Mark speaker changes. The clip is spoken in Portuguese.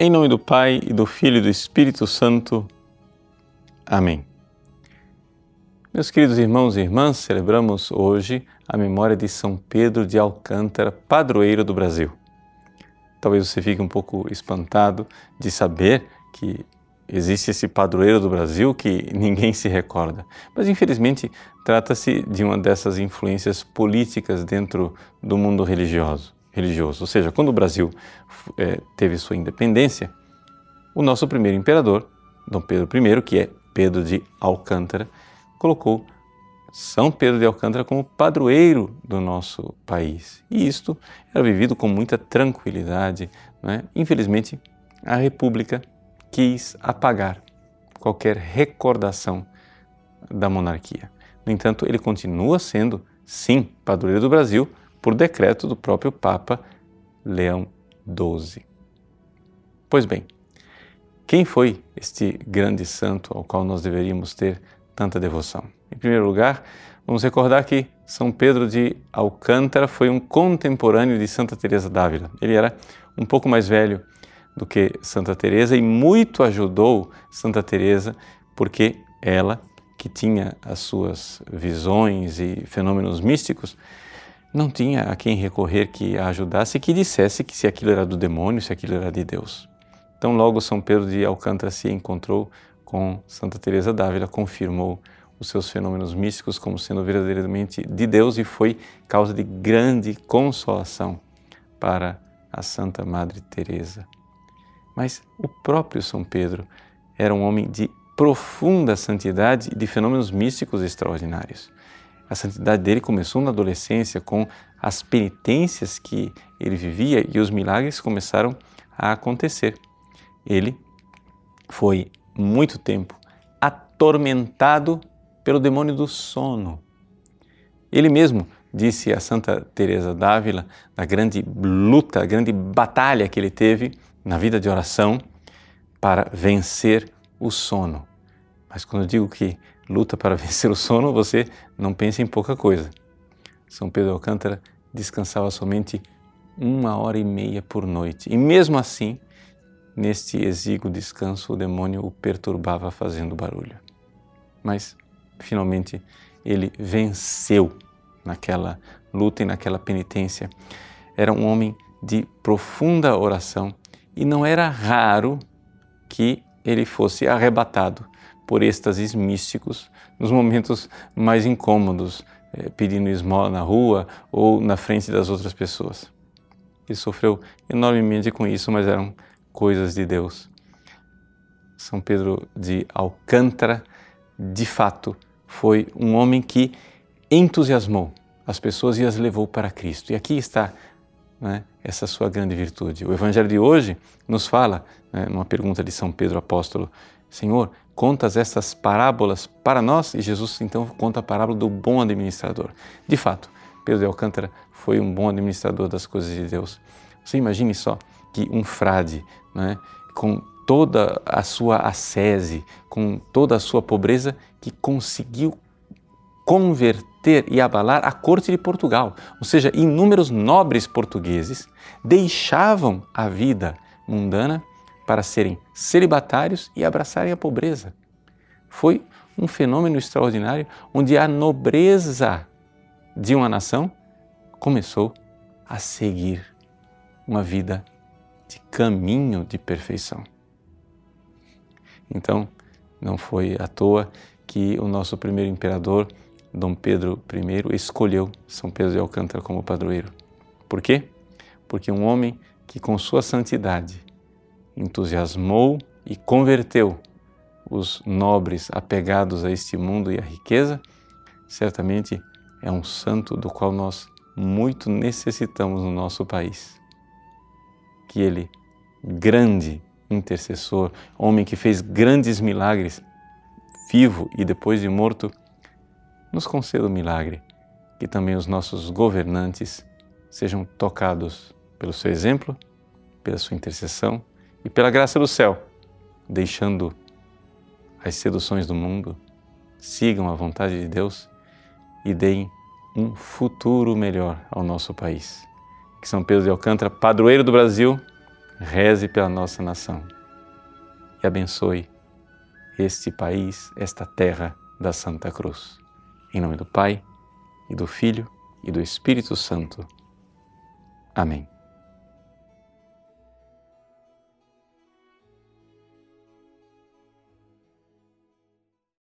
Speaker 1: Em nome do Pai e do Filho e do Espírito Santo. Amém. Meus queridos irmãos e irmãs, celebramos hoje a memória de São Pedro de Alcântara, padroeiro do Brasil. Talvez você fique um pouco espantado de saber que existe esse padroeiro do Brasil que ninguém se recorda. Mas infelizmente trata-se de uma dessas influências políticas dentro do mundo religioso religioso. Ou seja, quando o Brasil é, teve sua independência, o nosso primeiro imperador, Dom Pedro I, que é Pedro de Alcântara, colocou São Pedro de Alcântara como padroeiro do nosso país. E isto era vivido com muita tranquilidade. Né? Infelizmente, a República quis apagar qualquer recordação da monarquia. No entanto, ele continua sendo, sim, padroeiro do Brasil, por decreto do próprio Papa Leão XII. Pois bem, quem foi este grande santo ao qual nós deveríamos ter tanta devoção? Em primeiro lugar, vamos recordar que São Pedro de Alcântara foi um contemporâneo de Santa Teresa d'Ávila. Ele era um pouco mais velho do que Santa Teresa e muito ajudou Santa Teresa porque ela, que tinha as suas visões e fenômenos místicos, não tinha a quem recorrer que a ajudasse que dissesse que se aquilo era do demônio, se aquilo era de Deus. Então, logo São Pedro de Alcântara se encontrou com Santa Teresa d'Ávila, confirmou os seus fenômenos místicos como sendo verdadeiramente de Deus e foi causa de grande consolação para a Santa Madre Teresa. Mas o próprio São Pedro era um homem de profunda santidade e de fenômenos místicos extraordinários. A santidade dele começou na adolescência com as penitências que ele vivia e os milagres começaram a acontecer. Ele foi muito tempo atormentado pelo demônio do sono. Ele mesmo disse a Santa Teresa d'Ávila da grande luta, a grande batalha que ele teve na vida de oração para vencer o sono. Mas quando eu digo que luta para vencer o sono, você não pensa em pouca coisa. São Pedro Alcântara descansava somente uma hora e meia por noite. E mesmo assim, neste exíguo descanso, o demônio o perturbava fazendo barulho. Mas, finalmente, ele venceu naquela luta e naquela penitência. Era um homem de profunda oração e não era raro que ele fosse arrebatado por êxtases místicos nos momentos mais incômodos, eh, pedindo esmola na rua ou na frente das outras pessoas. Ele sofreu enormemente com isso, mas eram coisas de Deus. São Pedro de Alcântara, de fato, foi um homem que entusiasmou as pessoas e as levou para Cristo. E aqui está né, essa sua grande virtude. O Evangelho de hoje nos fala, né, numa pergunta de São Pedro Apóstolo, Senhor, contas essas parábolas para nós? E Jesus então conta a parábola do bom administrador. De fato, Pedro de Alcântara foi um bom administrador das coisas de Deus. Você imagine só que um frade, né, com toda a sua ascese, com toda a sua pobreza, que conseguiu converter e abalar a corte de Portugal. Ou seja, inúmeros nobres portugueses deixavam a vida mundana para serem celibatários e abraçarem a pobreza. Foi um fenômeno extraordinário onde a nobreza de uma nação começou a seguir uma vida de caminho de perfeição. Então, não foi à toa que o nosso primeiro imperador, Dom Pedro I, escolheu São Pedro de Alcântara como padroeiro. Por quê? Porque um homem que, com sua santidade, entusiasmou e converteu os nobres apegados a este mundo e à riqueza, certamente é um santo do qual nós muito necessitamos no nosso país. Que ele, grande intercessor, homem que fez grandes milagres, vivo e depois de morto, nos conceda o milagre que também os nossos governantes sejam tocados pelo seu exemplo, pela sua intercessão e pela graça do céu, deixando as seduções do mundo, sigam a vontade de Deus e deem um futuro melhor ao nosso país. Que São Pedro de Alcântara, padroeiro do Brasil, reze pela nossa nação e abençoe este país, esta terra da Santa Cruz. Em nome do Pai, e do Filho, e do Espírito Santo. Amém.